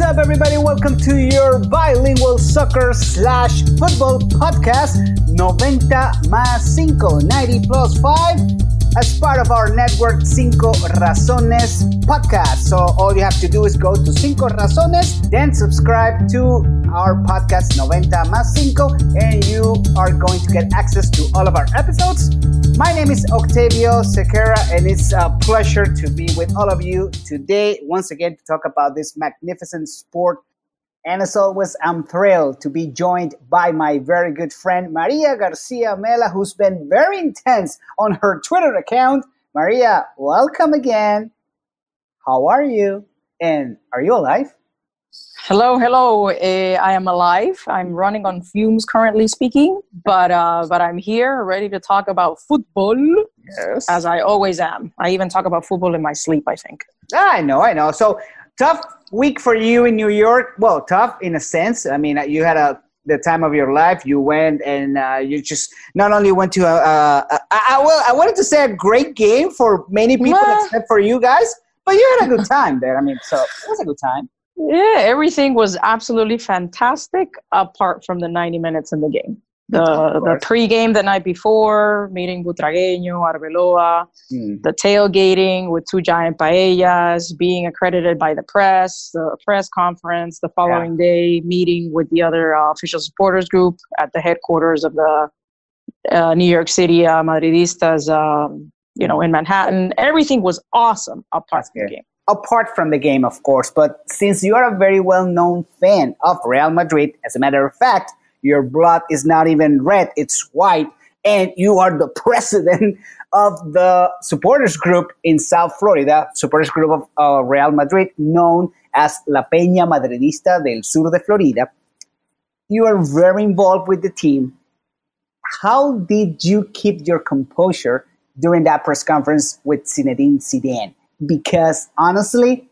What's up, everybody? Welcome to your bilingual soccer slash football podcast, 90 más 5, 90 plus 5, as part of our network Cinco Razones podcast. So all you have to do is go to Cinco Razones, then subscribe to our podcast 90 más 5, and you are going to get access to all of our episodes. My name is Octavio Sequeira, and it's a pleasure to be with all of you today, once again, to talk about this magnificent sport. And as always, I'm thrilled to be joined by my very good friend, Maria Garcia Mela, who's been very intense on her Twitter account. Maria, welcome again. How are you? And are you alive? Hello, hello. Uh, I am alive. I'm running on fumes currently speaking, but uh, but I'm here, ready to talk about football. Yes. As I always am. I even talk about football in my sleep. I think. I know, I know. So tough week for you in New York. Well, tough in a sense. I mean, you had a the time of your life. You went and uh, you just not only went to a, a, a I, well, I wanted to say a great game for many people Well- except for you guys, but you had a good time there. I mean, so it was a good time. Yeah, everything was absolutely fantastic, apart from the 90 minutes in the game. The the pregame the night before, meeting Butragueño, Arbeloa, Hmm. the tailgating with two giant paellas, being accredited by the press, the press conference, the following day, meeting with the other uh, official supporters group at the headquarters of the uh, New York City uh, Madridistas, um, you know, in Manhattan. Everything was awesome apart That's from the game. apart from the game, of course. But since you are a very well known fan of Real Madrid, as a matter of fact, your blood is not even red, it's white, and you are the president of the supporters group in South Florida, supporters group of uh, Real Madrid, known as La Peña Madridista del Sur de Florida. You are very involved with the team. How did you keep your composure during that press conference with Zinedine Zidane? Because honestly,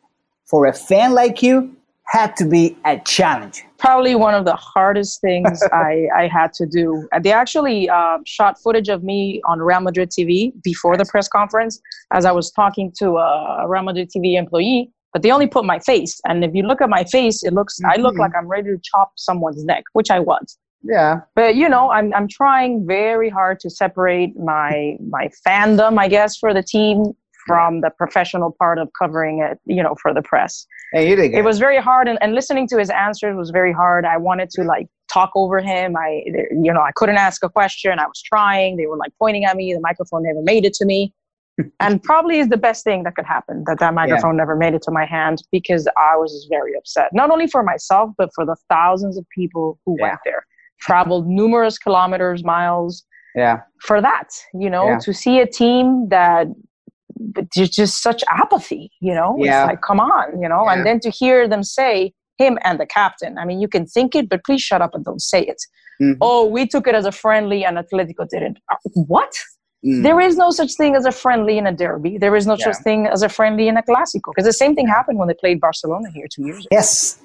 for a fan like you, had to be a challenge. probably one of the hardest things I, I had to do. They actually uh, shot footage of me on Real Madrid TV before the press conference as I was talking to a Real Madrid TV employee, but they only put my face. And if you look at my face, it looks I look Mhm. like I'm ready to chop someone's neck, which I was. Yeah. But you know, I'm I'm trying very hard to separate my my fandom, I guess, for the team from the professional part of covering it, you know, for the press. Hey, you did good. it was very hard and, and listening to his answers was very hard. I wanted to like talk over him. I you know i couldn't ask a question. I was trying. They were like pointing at me. The microphone never made it to me. And probably is the best thing that could happen that that microphone never made it to my hand because i was very upset. Not only for myself but for the thousands of people who Yeah. went there. Traveled numerous kilometers miles yeah. for that you know Yeah. to see a team that there's just such apathy you know Yeah. it's like come on you know Yeah. and then to hear them say him and the captain i mean you can think it but please shut up and don't say it Mhm. oh we took it as a friendly and atletico didn't Uh, what Mm. there is no such thing as a friendly in a derby there is no such thing as a friendly in a clásico because the same thing happened when they played barcelona here two years ago Yes.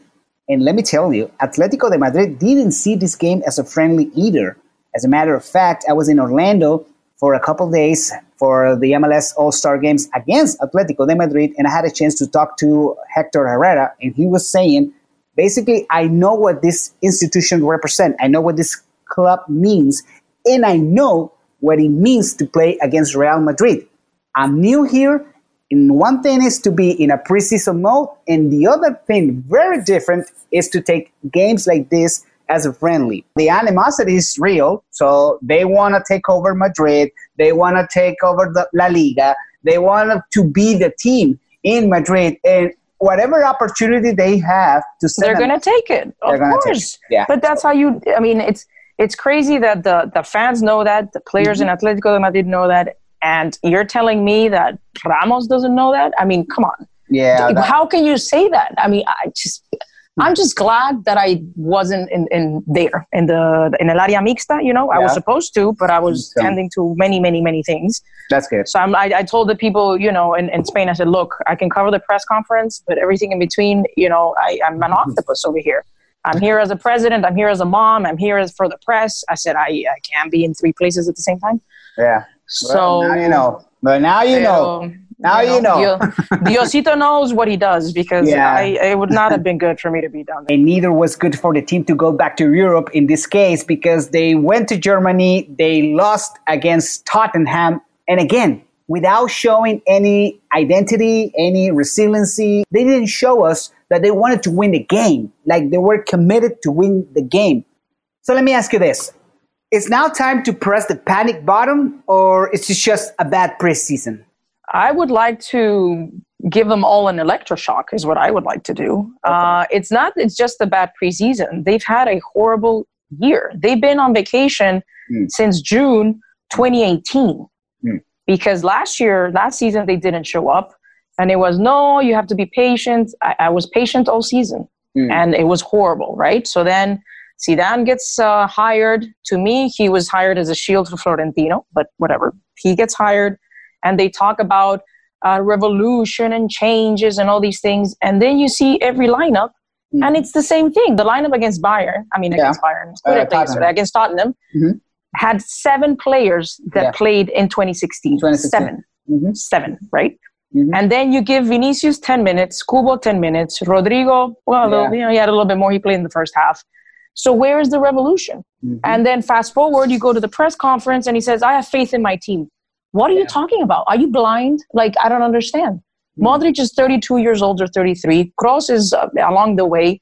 And let me tell you, Atletico de Madrid didn't see this game as a friendly either. As a matter of fact, I was in Orlando for a couple days for the MLS All Star games against Atletico de Madrid, and I had a chance to talk to Hector Herrera, and he was saying, basically, I know what this institution represents. I know what this club means, and I know what it means to play against Real Madrid. I'm new here, and one thing is to be in a preseason mode, and the other thing, very different, is to take games like this as a friendly. The animosity is real, so they want to take over Madrid, they want to take over the La Liga, they want to be the team in Madrid, and whatever opportunity they have to they're going to take it of course it. Yeah. but that's how you i mean it's it's crazy that the the fans know that the players in Mm-hmm. atletico de madrid know that and you're telling me that ramos doesn't know that i mean come on yeah, that- how can you say that i mean i just i'm just glad that i wasn't in, in there in the in el área mixta you know i was supposed to but i was Okay. tending to many many many things that's good. so I'm, I, I told the people, you know, in, in Spain, I said, look, I can cover the press conference, but everything in between, you know, I, I'm an mm-hmm. octopus over here. I'm here as a president. I'm here as a mom. I'm here as for the press. I said, I, I can't be in three places at the same time. Yeah. So Well, now you know. But now you know. Um, Now you know. You know. Diosito knows what he does because yeah. I, it would not have been good for me to be down there. And neither was good for the team to go back to Europe in this case because they went to Germany, they lost against Tottenham, and again, without showing any identity, any resiliency, they didn't show us that they wanted to win the game. Like they were committed to win the game. So let me ask you this. It's now time to press the panic button or is it just a bad preseason? I would like to give them all an electroshock is what I would like to do. Okay. Uh, it's not it's just a bad preseason. They've had a horrible year. They've been on vacation mm. since June 2018. Mm. Because last year, last season they didn't show up and it was no, you have to be patient. I, I was patient all season mm. and it was horrible, right? So then Zidane gets uh, hired. To me, he was hired as a shield for Florentino, but whatever. He gets hired and they talk about uh, revolution and changes and all these things. And then you see every lineup, mm-hmm. and it's the same thing. The lineup against Bayern, I mean, yeah. against Bayern, uh, Tottenham. against Tottenham, mm-hmm. had seven players that yeah. played in 2016. 2016. 7 mm-hmm. Seven, right? Mm-hmm. And then you give Vinicius 10 minutes, Kubo 10 minutes, Rodrigo, well, yeah. you know, he had a little bit more. He played in the first half. So where is the revolution? Mm-hmm. And then fast forward, you go to the press conference and he says, I have faith in my team. What are yeah. you talking about? Are you blind? Like, I don't understand. Mm. Modric is 32 years old or 33. Kroos is uh, along the way.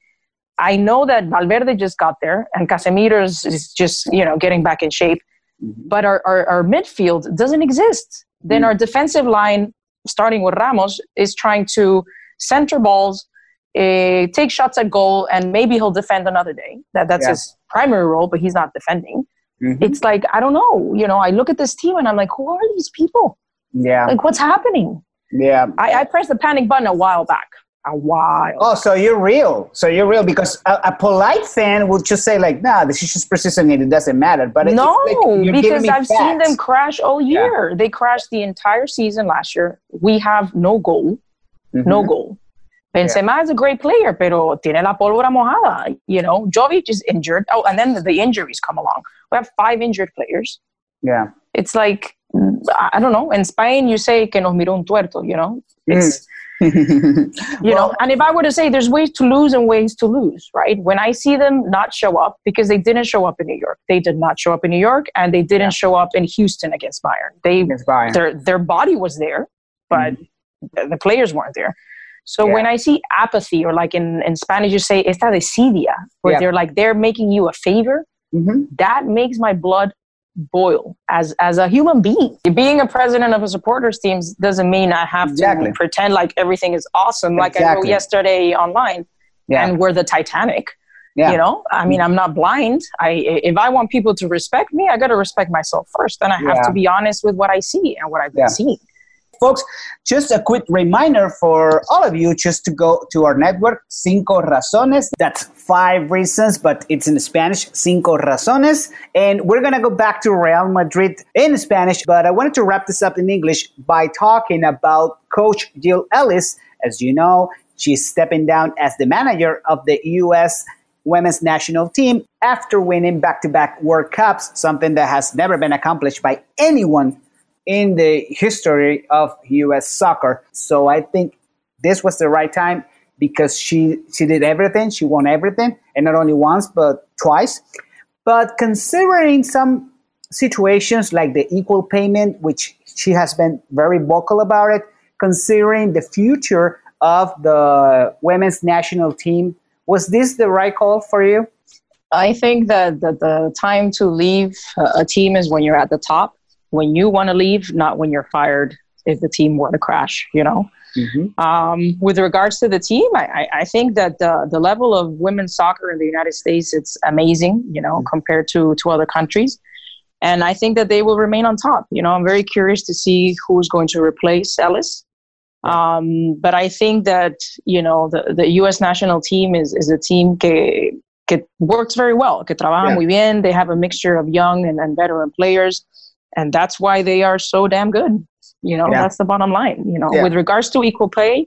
I know that Valverde just got there and Casemiro is, is just, you know, getting back in shape. Mm-hmm. But our, our, our, midfield doesn't exist. Then mm. our defensive line, starting with Ramos, is trying to center balls, uh, take shots at goal, and maybe he'll defend another day. That, that's yeah. his primary role, but he's not defending. Mm-hmm. It's like, I don't know. You know, I look at this team and I'm like, who are these people? Yeah. Like, what's happening? Yeah. I, I pressed the panic button a while back. A while. Oh, so you're real. So you're real because a, a polite fan would just say like, "Nah, this is just persistent and it doesn't matter." But no, like because I've facts. seen them crash all year. Yeah. They crashed the entire season last year. We have no goal, mm-hmm. no goal. Benzema yeah. is a great player, pero tiene la pólvora mojada. You know, Jovic is injured. Oh, and then the injuries come along. We have five injured players. Yeah. It's like, I don't know. In Spain, you say que nos miró un tuerto, you know? It's, mm. you well, know, and if I were to say there's ways to lose and ways to lose, right? When I see them not show up, because they didn't show up in New York, they did not show up in New York, and they didn't yeah. show up in Houston against Bayern. They, against Bayern. Their, their body was there, but mm. the players weren't there. So yeah. when I see apathy, or like in, in Spanish, you say esta desidia, where yeah. they're like they're making you a favor, mm-hmm. that makes my blood boil as as a human being. Being a president of a supporters team doesn't mean I have exactly. to pretend like everything is awesome, like exactly. I wrote yesterday online, yeah. and we're the Titanic. Yeah. You know, I mean, I'm not blind. I if I want people to respect me, I got to respect myself first, and I have to be honest with what I see and what I've been seeing folks, just a quick reminder for all of you just to go to our network, Cinco Razones. That's five reasons, but it's in Spanish, Cinco Razones. And we're going to go back to Real Madrid in Spanish, but I wanted to wrap this up in English by talking about Coach Jill Ellis. As you know, she's stepping down as the manager of the U.S. women's national team after winning back to back World Cups, something that has never been accomplished by anyone in the history of US soccer. So I think this was the right time because she she did everything, she won everything, and not only once but twice. But considering some situations like the equal payment, which she has been very vocal about it, considering the future of the women's national team, was this the right call for you? I think that, that the time to leave a team is when you're at the top when you want to leave, not when you're fired if the team were to crash, you know? Mm-hmm. Um, with regards to the team, I, I think that the, the level of women's soccer in the United States, it's amazing, you know, mm-hmm. compared to, to other countries. And I think that they will remain on top. You know, I'm very curious to see who's going to replace Ellis. Um, but I think that, you know, the, the U.S. national team is, is a team que, que works very well, que trabaja yeah. muy bien. They have a mixture of young and, and veteran players and that's why they are so damn good you know yeah. that's the bottom line you know yeah. with regards to equal pay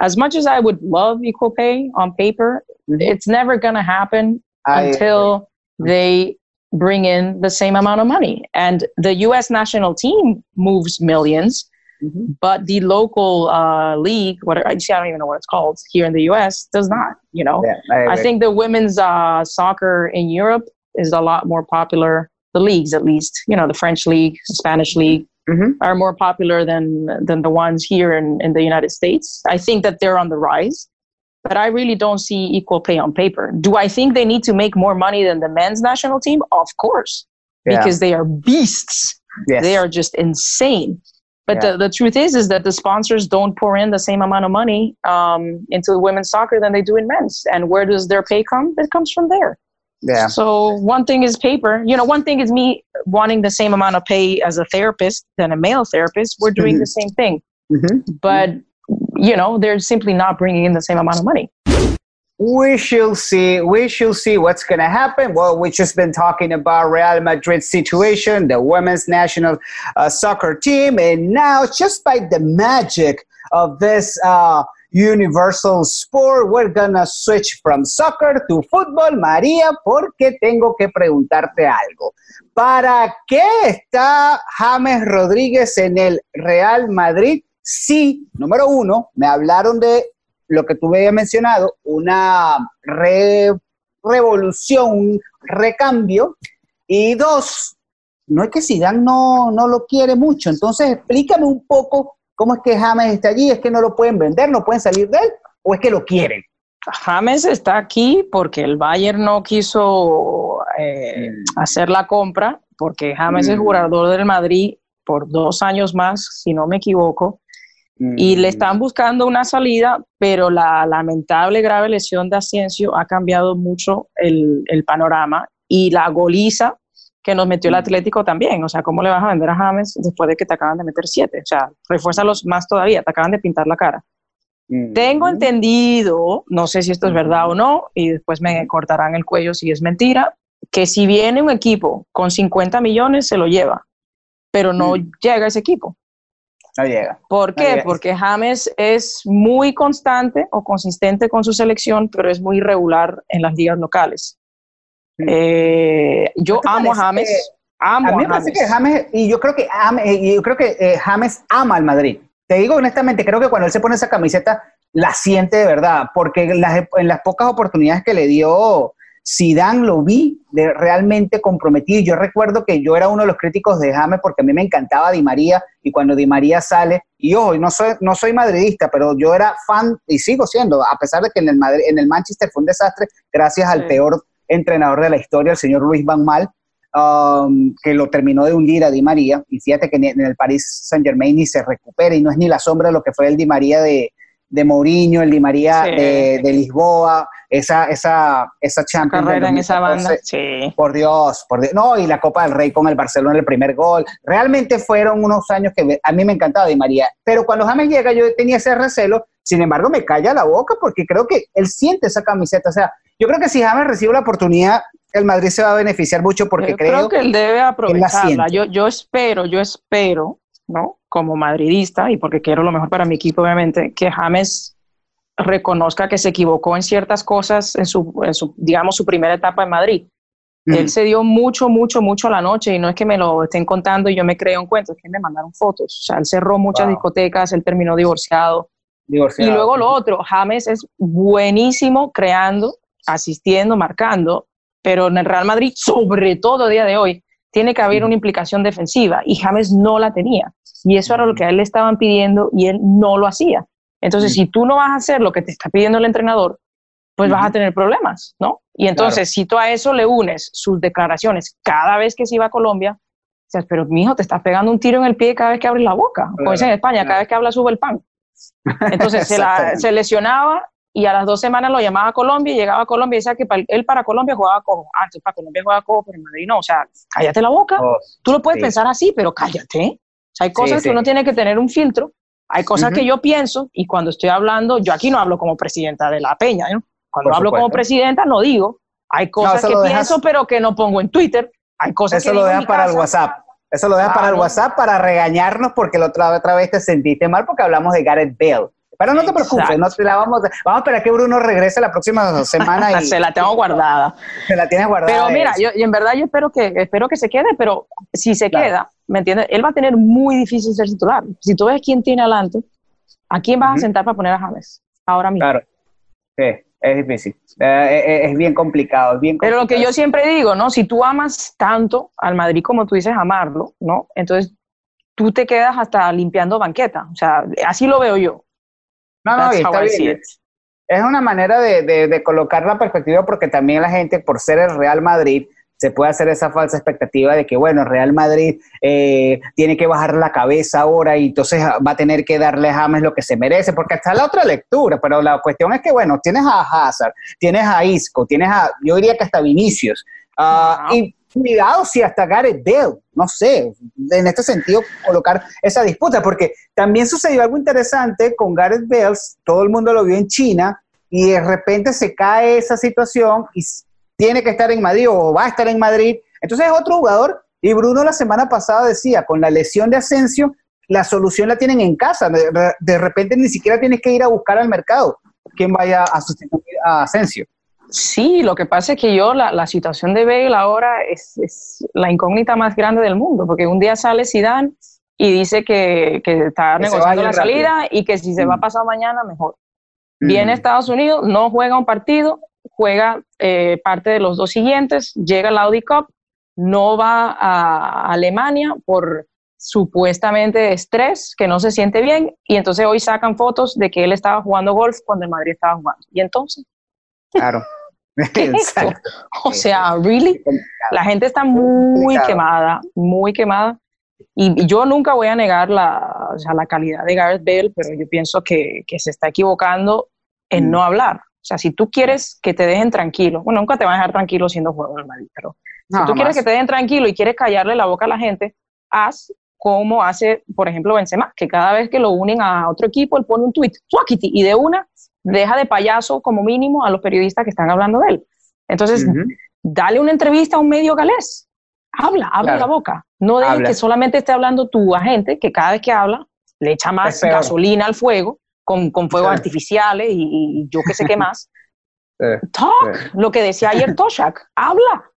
as much as i would love equal pay on paper mm-hmm. it's never going to happen I until agree. they bring in the same amount of money and the us national team moves millions mm-hmm. but the local uh, league, what I, I don't even know what it's called here in the U.S., does not. You know, yeah, I, I, think the women's uh, soccer in Europe is a lot more popular. The leagues, at least, you know, the French league, Spanish league, mm-hmm. are more popular than than the ones here in, in the United States. I think that they're on the rise, but I really don't see equal pay on paper. Do I think they need to make more money than the men's national team? Of course, yeah. because they are beasts. Yes. They are just insane. But yeah. the, the truth is, is that the sponsors don't pour in the same amount of money um, into women's soccer than they do in men's. And where does their pay come? It comes from there. Yeah. So one thing is paper. You know, one thing is me wanting the same amount of pay as a therapist than a male therapist. We're doing mm-hmm. the same thing, mm-hmm. but you know, they're simply not bringing in the same amount of money. We shall see. We shall see what's going to happen. Well, we've just been talking about Real Madrid's situation, the women's national uh, soccer team, and now just by the magic of this. Uh, Universal Sport. We're gonna switch from soccer to football, María, porque tengo que preguntarte algo. ¿Para qué está James Rodríguez en el Real Madrid? Sí, número uno, me hablaron de lo que tú habías mencionado, una revolución, un recambio. Y dos, no es que Zidane no, no lo quiere mucho. Entonces, explícame un poco ¿Cómo es que James está allí? ¿Es que no lo pueden vender, no pueden salir de él? ¿O es que lo quieren? James está aquí porque el Bayern no quiso eh, mm. hacer la compra, porque James es mm. jugador del Madrid por dos años más, si no me equivoco, y le mm. están buscando una salida, pero la lamentable grave lesión de Asensio ha cambiado mucho el, el panorama y la goliza que nos metió el mm. Atlético también. O sea, ¿cómo le vas a vender a James después de que te acaban de meter siete? O sea, los más todavía, te acaban de pintar la cara. Mm. Tengo entendido, no sé si esto es verdad o no, y después me cortarán el cuello si es mentira, que si viene un equipo con 50 millones, se lo lleva, pero no mm. llega ese equipo. No llega. ¿Por qué? Porque James es muy constante o consistente con su selección, pero es muy irregular en las ligas locales. Eh, yo amo a James. Amo a mí me parece que James, y yo creo que, yo creo que eh, James ama al Madrid. Te digo honestamente, creo que cuando él se pone esa camiseta, la siente de verdad, porque en las, pocas oportunidades que le dio Zidane lo vi de realmente comprometido. Yo recuerdo que yo era uno de los críticos de James porque a mí me encantaba Di María y cuando Di María sale, y hoy no soy, no soy madridista, pero yo era fan y sigo siendo, a pesar de que en el, Madrid, en el Manchester fue un desastre gracias al peor entrenador de la historia, el señor Luis Van Mal, um, que lo terminó de hundir a Di María. Y fíjate que en el Paris Saint Germain ni se recupera y no es ni la sombra de lo que fue el Di María de, de Mourinho, el Di María de, Lisboa, esa, esa, esa Champions. Carrera en esa banda, sí. Por Dios, por Dios. No, y la Copa del Rey con el Barcelona, el primer gol. Realmente fueron unos años que a mí me encantaba Di María. Pero cuando James llega, yo tenía ese recelo. Sin embargo, me calla la boca porque creo que él siente esa camiseta. O sea, yo creo que si James recibe la oportunidad, el Madrid se va a beneficiar mucho porque creo, creo, que él debe aprovecharla. yo, yo espero, yo espero, ¿no? Como madridista y porque quiero lo mejor para mi equipo, obviamente, que James reconozca que se equivocó en ciertas cosas en su, digamos, su primera etapa en Madrid. Él se dio mucho, mucho, mucho a la noche y no es que me lo estén contando y yo me creo un cuento, es que me mandaron fotos. O sea, él cerró muchas discotecas, él terminó divorciado. Divorciado. Y luego lo otro, James es buenísimo creando asistiendo, marcando, pero en el Real Madrid, sobre todo a día de hoy, tiene que haber una implicación defensiva y James no la tenía. Y eso era lo que a él le estaban pidiendo y él no lo hacía. Entonces, si tú no vas a hacer lo que te está pidiendo el entrenador, pues vas a tener problemas, ¿no? Y entonces, si tú a eso le unes sus declaraciones cada vez que se iba a Colombia, dices, pero mi hijo te estás pegando un tiro en el pie cada vez que abres la boca. Como dicen en España, cada vez que habla sube el pan. Entonces se, se, lesionaba y a las dos semanas lo llamaba a Colombia y llegaba a Colombia y decía que él para Colombia jugaba cojo. Ah, entonces para Colombia jugaba cojo, pero en Madrid no. O sea, cállate la boca. Oh, Tú lo puedes pensar así, pero cállate. O sea, hay cosas que uno tiene que tener un filtro. Hay cosas que yo pienso y cuando estoy hablando, yo aquí no hablo como presidenta de la Peña, ¿no? Cuando hablo como presidenta no digo. Hay cosas que pienso pero que no pongo en Twitter. Hay cosas Eso que lo dejas para el WhatsApp. Eso lo dejas para el WhatsApp para regañarnos porque la otra, otra vez te sentiste mal porque hablamos de Gareth Bale Pero no te preocupes, no te la vamos, vamos a esperar que Bruno regrese la próxima semana. Y, se la tengo guardada. Se la tienes guardada. Pero mira, yo, y en verdad yo espero que, espero que se quede, pero si se queda, ¿me entiendes? Él va a tener muy difícil ser titular. Si tú ves quién tiene adelante, ¿a quién vas a sentar para poner a James? Ahora mismo. Claro. Sí, es difícil. Eh, eh, es, bien complicado, es bien Pero lo que yo siempre digo, ¿no? Si tú amas tanto al Madrid como tú dices amarlo, ¿no? Entonces tú te quedas hasta limpiando banqueta. O sea, así lo veo yo. No, no, está bien. Es una manera de, de, colocar la perspectiva porque también la gente, por ser el Real Madrid, se puede hacer esa falsa expectativa de que, bueno, Real Madrid eh, tiene que bajar la cabeza ahora y entonces va a tener que darle a James lo que se merece, porque está la otra lectura, pero la cuestión es que, bueno, tienes a Hazard, tienes a Isco, tienes a, yo diría que hasta Vinicius, uh, y cuidado si hasta Gareth Bale, no sé, en este sentido colocar esa disputa, porque también sucedió algo interesante con Gareth Bale, todo el mundo lo vio en China, y de repente se cae esa situación y tiene que estar en Madrid o va a estar en Madrid. Entonces es otro jugador. Y Bruno la semana pasada decía, con la lesión de Asensio, la solución la tienen en casa. De, repente ni siquiera tienes que ir a buscar al mercado quién vaya a sustituir a Asensio. Sí, lo que pasa es que yo, la, situación de Bale ahora es, la incógnita más grande del mundo, porque un día sale Zidane y dice que, está negociando la salida y que si se va a mm. pasar mañana, mejor. Viene a mm. Estados Unidos, no juega un partido, juega eh, parte de los dos siguientes, llega al Audi Cup, no va a Alemania por supuestamente estrés, que no se siente bien, y entonces hoy sacan fotos de que él estaba jugando golf cuando el Madrid estaba jugando. ¿Y entonces? Claro. O sea, really, la gente está muy quemada, muy quemada. Y, yo nunca voy a negar la, la calidad de Gareth Bale, pero yo pienso que, que se está equivocando en mm. no hablar. O sea, si tú quieres que te dejen tranquilo, bueno, nunca te van a dejar tranquilo siendo jugador del pero si tú quieres que te dejen tranquilo y quieres callarle la boca a la gente, haz como hace, por ejemplo, Benzema, que cada vez que lo unen a otro equipo, él pone un tweet, y de una deja de payaso como mínimo a los periodistas que están hablando de él. Entonces, dale una entrevista a un medio galés. Habla, habla la boca. No dejes que solamente esté hablando tu agente, que cada vez que habla le echa más gasolina al fuego con, con fuegos artificiales y, yo qué sé qué más. Talk, lo que decía ayer Toshak, habla.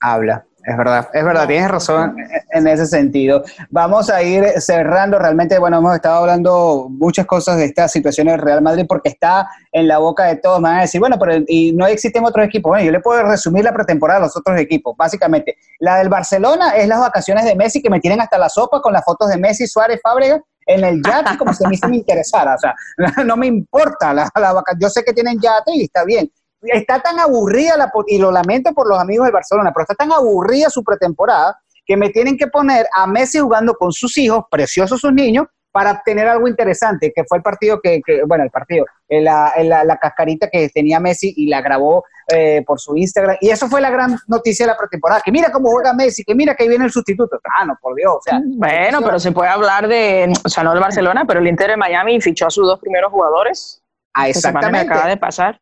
Habla, es verdad, es verdad, tienes razón en ese sentido. Vamos a ir cerrando, realmente, bueno, hemos estado hablando muchas cosas de esta situación del Real Madrid porque está en la boca de todos. Me van a decir, bueno, pero y no existen otros equipos. Bueno, yo le puedo resumir la pretemporada a los otros equipos, básicamente. La del Barcelona es las vacaciones de Messi que me tienen hasta la sopa con las fotos de Messi, Suárez, Fábrega en el yate como se me interesara. O sea, no me importa la, la Yo sé que tienen yate y está bien. Está tan aburrida, la, y lo lamento por los amigos del Barcelona, pero está tan aburrida su pretemporada que me tienen que poner a Messi jugando con sus hijos, preciosos sus niños, para tener algo interesante, que fue el partido que, bueno, el partido, eh, la, la, la, cascarita que tenía Messi y la grabó eh, por su Instagram. Y eso fue la gran noticia de la pretemporada, que mira cómo juega Messi, que mira que ahí viene el sustituto. Ah, no, por Dios. O sea, bueno, pero se puede hablar de, o sea, no el Barcelona, pero el Inter de Miami fichó a sus dos primeros jugadores. Ah, exactamente. acaba de pasar.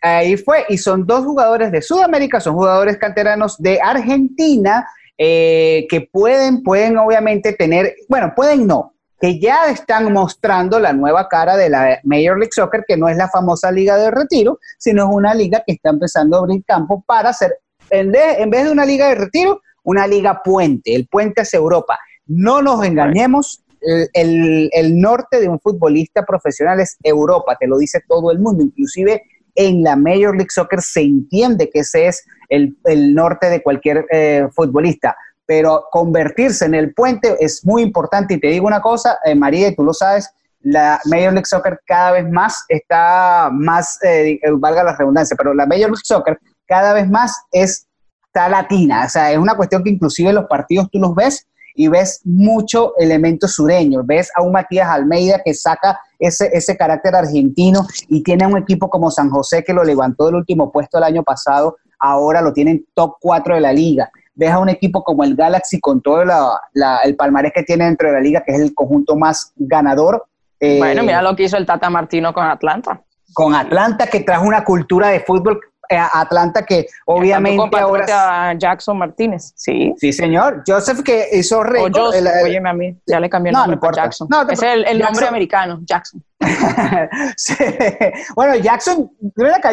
Ahí fue, y son dos jugadores de Sudamérica, son jugadores canteranos de Argentina, eh, que pueden, pueden obviamente tener, bueno, pueden no, que ya están mostrando la nueva cara de la Major League Soccer, que no es la famosa liga de retiro, sino es una liga que está empezando a abrir campo para hacer, en vez de una liga de retiro, una liga puente. El puente es Europa. No nos engañemos, el, el, norte de un futbolista profesional es Europa, te lo dice todo el mundo, inclusive en la Major League Soccer se entiende que ese es el, el norte de cualquier eh, futbolista pero convertirse en el puente es muy importante. Y te digo una cosa, eh, María, y tú lo sabes, la Major League Soccer cada vez más está más, eh, valga la redundancia, pero la Major League Soccer cada vez más está latina. O sea, es una cuestión que inclusive los partidos tú los ves y ves mucho elemento sureño. Ves a un Matías Almeida que saca ese, ese carácter argentino y tiene un equipo como San José que lo levantó del último puesto el año pasado, ahora lo tienen top 4 de la liga ves a un equipo como el Galaxy con todo el palmarés que tiene dentro de la liga, que es el conjunto más ganador. Eh, bueno, mira lo que hizo el Tata Martino con Atlanta. Con Atlanta, que trajo una cultura de fútbol eh, Atlanta que obviamente ahora... a Jackson Martínez, sí. Sí, señor. Joseph que hizo récord. a mí, ya le cambié el nombre no, Jackson. No, es el, nombre americano, Jackson. Bueno, Jackson,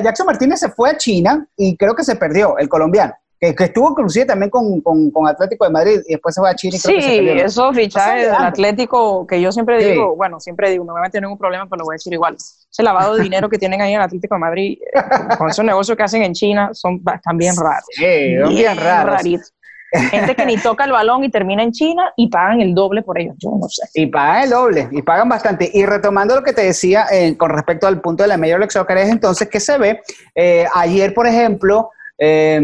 Jackson Martínez se fue a China y creo que se perdió, el colombiano. Que, estuvo inclusive también con, con, Atlético de Madrid y después se fue a China. Y sí, esos fichajes del Atlético, que yo siempre digo, bueno, siempre digo, me voy a tener un problema, pero lo voy a decir igual. Ese lavado de dinero que tienen ahí en el Atlético de Madrid, eh, con esos negocios que hacen en China, son también raros. Sí, son bien, raros. Gente que ni toca el balón y termina en China y pagan el doble por ellos, yo no sé. Y pagan el doble, y pagan bastante. Y retomando lo que te decía eh, con respecto al punto de la Major League Soccer, es entonces que se ve, eh, ayer por ejemplo, eh,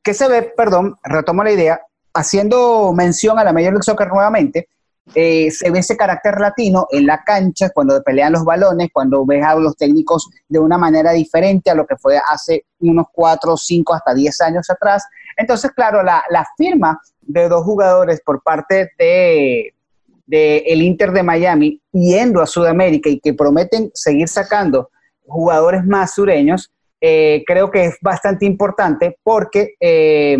que se ve, perdón, retomo la idea, haciendo mención a la Major League Soccer nuevamente, eh, se ve ese carácter latino en la cancha cuando pelean los balones, cuando ves a los técnicos de una manera diferente a lo que fue hace unos 4, 5, hasta 10 años atrás. Entonces, claro, la, firma de dos jugadores por parte de, el Inter de Miami yendo a Sudamérica y que prometen seguir sacando jugadores más sureños, eh, creo que es bastante importante porque eh,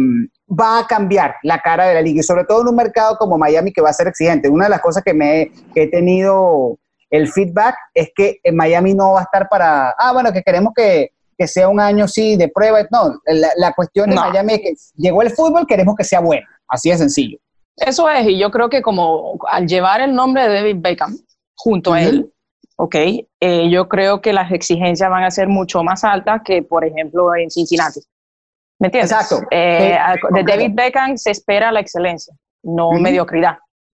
va a cambiar la cara de la liga y sobre todo en un mercado como Miami que va a ser exigente. Una de las cosas que me he tenido el feedback es que en Miami no va a estar para, ah, bueno, que queremos que, sea un año sí de prueba. No, la, cuestión de Miami es que llegó el fútbol, queremos que sea bueno, así de sencillo. Eso es, y yo creo que como al llevar el nombre de David Beckham junto a él, ok, eh, yo creo que las exigencias van a ser mucho más altas que, por ejemplo, en Cincinnati. ¿Me entiendes? Exacto. Eh, de David Beckham se espera la excelencia, no mediocridad.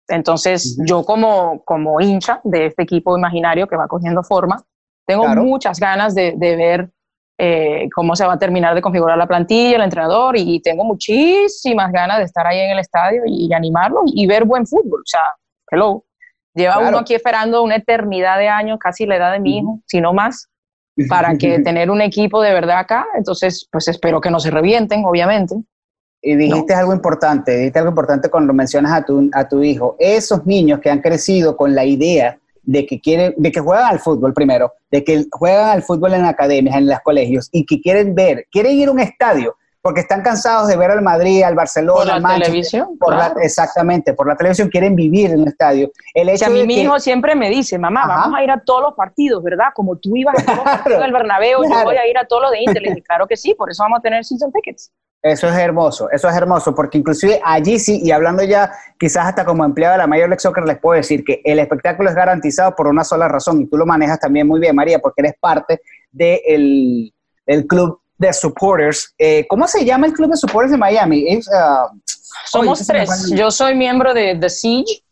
Entonces, yo como, como hincha de este equipo imaginario que va cogiendo forma, tengo muchas ganas de, de ver eh, cómo se va a terminar de configurar la plantilla, el entrenador, y tengo muchísimas ganas de estar ahí en el estadio y, animarlo y, ver buen fútbol. O sea, hello. Lleva uno aquí esperando una eternidad de años, casi la edad de mi hijo, si no más, para que tener un equipo de verdad acá. Entonces, pues espero que no se revienten, obviamente. Y dijiste algo importante, dijiste algo importante cuando mencionas a tu, a tu hijo. Esos niños que han crecido con la idea de que quieren, de que juegan al fútbol primero, de que juegan al fútbol en academias, en los colegios, y que quieren ver, quieren ir a un estadio, porque están cansados de ver al Madrid, al Barcelona, por la televisión, por exactamente, por la televisión quieren vivir en el estadio. El hecho o mi hijo siempre me dice, mamá, vamos a ir a todos los partidos, ¿verdad? Como tú ibas a todos los partidos del Bernabéu, yo voy a ir a todos los de Inter. Y claro que sí, por eso vamos a tener season tickets. Eso es hermoso, eso es hermoso, porque inclusive allí sí, y hablando ya quizás hasta como empleado de la Major League Soccer, les puedo decir que el espectáculo es garantizado por una sola razón, y tú lo manejas también muy bien, María, porque eres parte del el club de supporters. Eh, ¿Cómo se llama el club de supporters de Miami? Ah, Somos tres. Yo soy miembro de The Siege.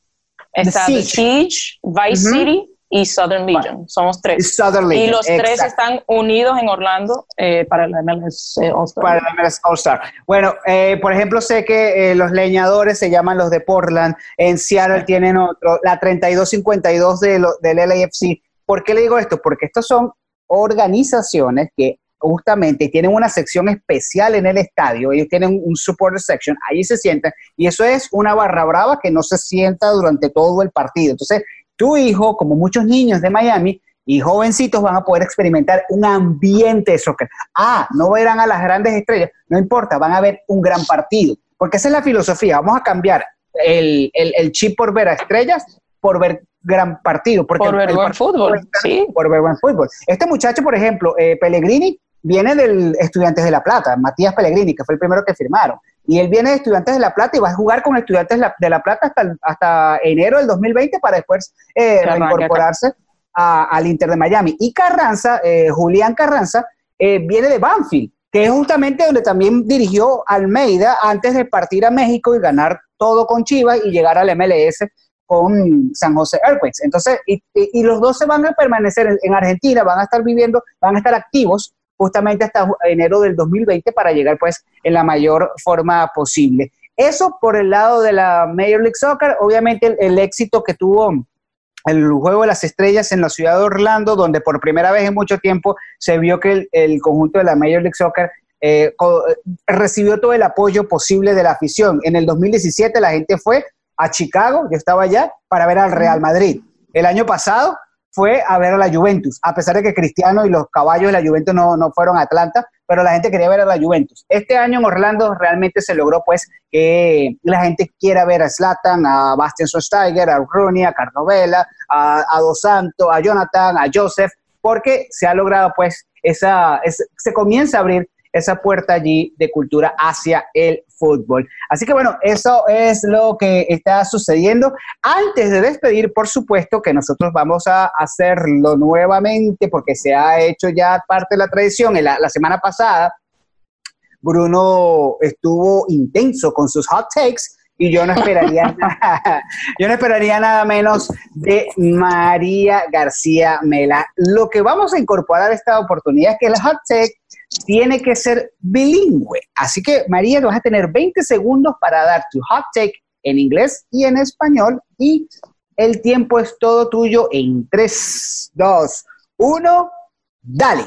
Está The Siege, Vice City y Southern Legion. Somos tres. y los tres están unidos en Orlando eh, para el MLS eh, All-Star. Para el MLS All-Star. Bueno, por ejemplo, sé que los leñadores se llaman los de Portland. En Seattle tienen otro. La 3252 de lo, del LAFC. ¿Por qué le digo esto? Porque estos son organizaciones que justamente tienen una sección especial en el estadio, ellos tienen un supporter section, ahí se sientan y eso es una barra brava que no se sienta durante todo el partido. Entonces, tu hijo, como muchos niños de Miami y jovencitos, van a poder experimentar un ambiente de soccer. Ah, no verán a las grandes estrellas, no importa, van a ver un gran partido, porque esa es la filosofía, vamos a cambiar el, el chip por ver a estrellas por ver gran partido. Porque por ver buen fútbol, sí. Por ver buen fútbol. Este muchacho, por ejemplo, eh, Pellegrini, viene del Estudiantes de La Plata, Matías Pellegrini, que fue el primero que firmaron. Y él viene de Estudiantes de La Plata y va a jugar con Estudiantes de La Plata hasta, hasta enero del 2020 para después eh, reincorporarse al Inter de Miami. Y Carranza, eh, Julián Carranza, eh, viene de Banfield, que es justamente donde también dirigió Almeida antes de partir a México y ganar todo con Chivas y llegar al MLS con San José Earthquakes. Entonces, y, y, los dos se van a permanecer en Argentina, van a estar viviendo, van a estar activos justamente hasta enero del 2020 para llegar pues en la mayor forma posible. Eso por el lado de la Major League Soccer, obviamente el, éxito que tuvo el juego de las estrellas en la ciudad de Orlando, donde por primera vez en mucho tiempo se vio que el, conjunto de la Major League Soccer eh, recibió todo el apoyo posible de la afición. En el 2017 la gente fue a Chicago, yo estaba allá, para ver al Real Madrid. El año pasado fue a ver a la Juventus, a pesar de que Cristiano y los caballos de la Juventus no, fueron a Atlanta, pero la gente quería ver a la Juventus. Este año en Orlando realmente se logró pues que la gente quiera ver a Zlatan, a Bastian Schweinsteiger, a Rooney, a Carnovela, a, Dos Santos, a Jonathan, a Joseph, porque se ha logrado pues esa, se comienza a abrir esa puerta allí de cultura hacia el fútbol. Así que bueno, eso es lo que está sucediendo. Antes de despedir, por supuesto que nosotros vamos a hacerlo nuevamente porque se ha hecho ya parte de la tradición. La, semana pasada, Bruno estuvo intenso con sus hot takes y yo no esperaría nada, yo no esperaría nada menos de María García Mela. Lo que vamos a incorporar a esta oportunidad es que el hot take tiene que ser bilingüe. Así que, María, vas a tener 20 segundos para dar tu hot take en inglés y en español y el tiempo es todo tuyo en 3, 2, 1, dale.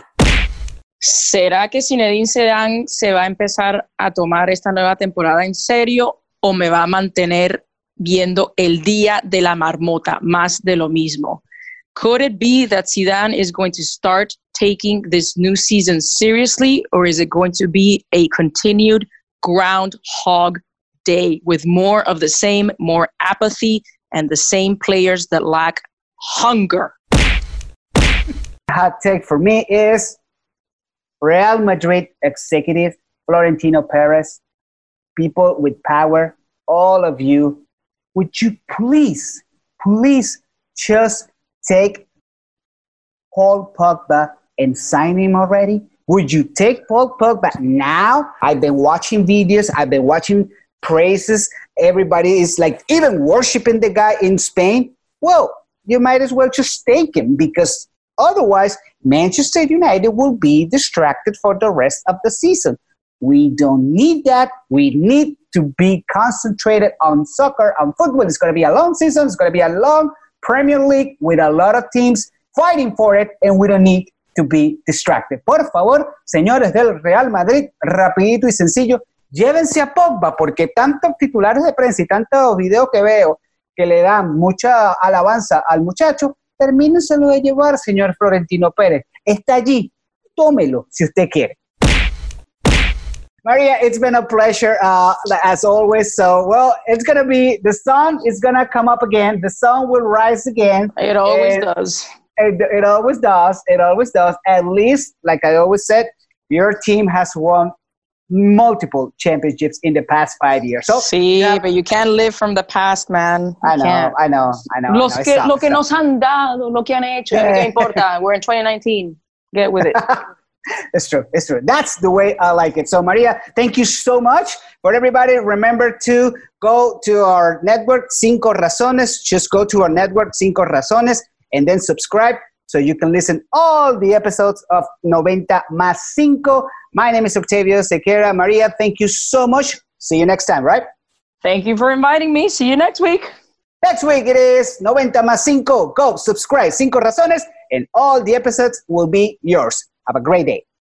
¿Será que Zinedine Zidane se va a empezar a tomar esta nueva temporada en serio o me va a mantener viendo el día de la marmota, más de lo mismo? Could it be that Zidane is going to start taking this new season seriously, or is it going to be a continued groundhog day with more of the same, more apathy, and the same players that lack hunger? Hot take for me is Real Madrid executive Florentino Perez, people with power, all of you, would you please, please just take Paul Pogba and sign him already? Would you take Paul Pogba now? I've been watching videos, I've been watching praises. Everybody is like even worshiping the guy in Spain. Well, you might as well just take him because otherwise, Manchester United will be distracted for the rest of the season. We don't need that. We need to be concentrated on soccer, on football. It's going to be a long season, it's going to be a long Premier League with a lot of teams fighting for it, and we don't need to be distracted. Por favor, señores del Real Madrid, rapidito y sencillo, llévense a Pogba, porque tantos titulares de prensa y tantos videos que veo que le dan mucha alabanza al muchacho, termínenselo de llevar, señor Florentino Pérez. Está allí, tómelo si usted quiere. Maria, it's been a pleasure uh, as always. So, well, it's gonna be the sun is gonna come up again. The sun will rise again. It always does. It, it always does. It always does. At least, like I always said, your team has won multiple championships in the past five years. So, sí, yeah. but you can't live from the past, man. I know, can't. I know, I know. Los I know. que, Stop, lo que stop. nos han dado, lo que han hecho, no te importa. We're in 2019. Get with it. It's true. It's true. That's the way I like it. So, Maria, thank you so much. For everybody, remember to go to our network, Cinco Razones. Just go to our network, Cinco Razones, and then subscribe so you can listen all the episodes of 90 Más Cinco. My name is Octavio Sequeira. Maria, thank you so much. See you next time, right? Thank you for inviting me. See you next week. Next week it is 90 Más Cinco. Go subscribe, Cinco Razones, and all the episodes will be yours. Have a great day.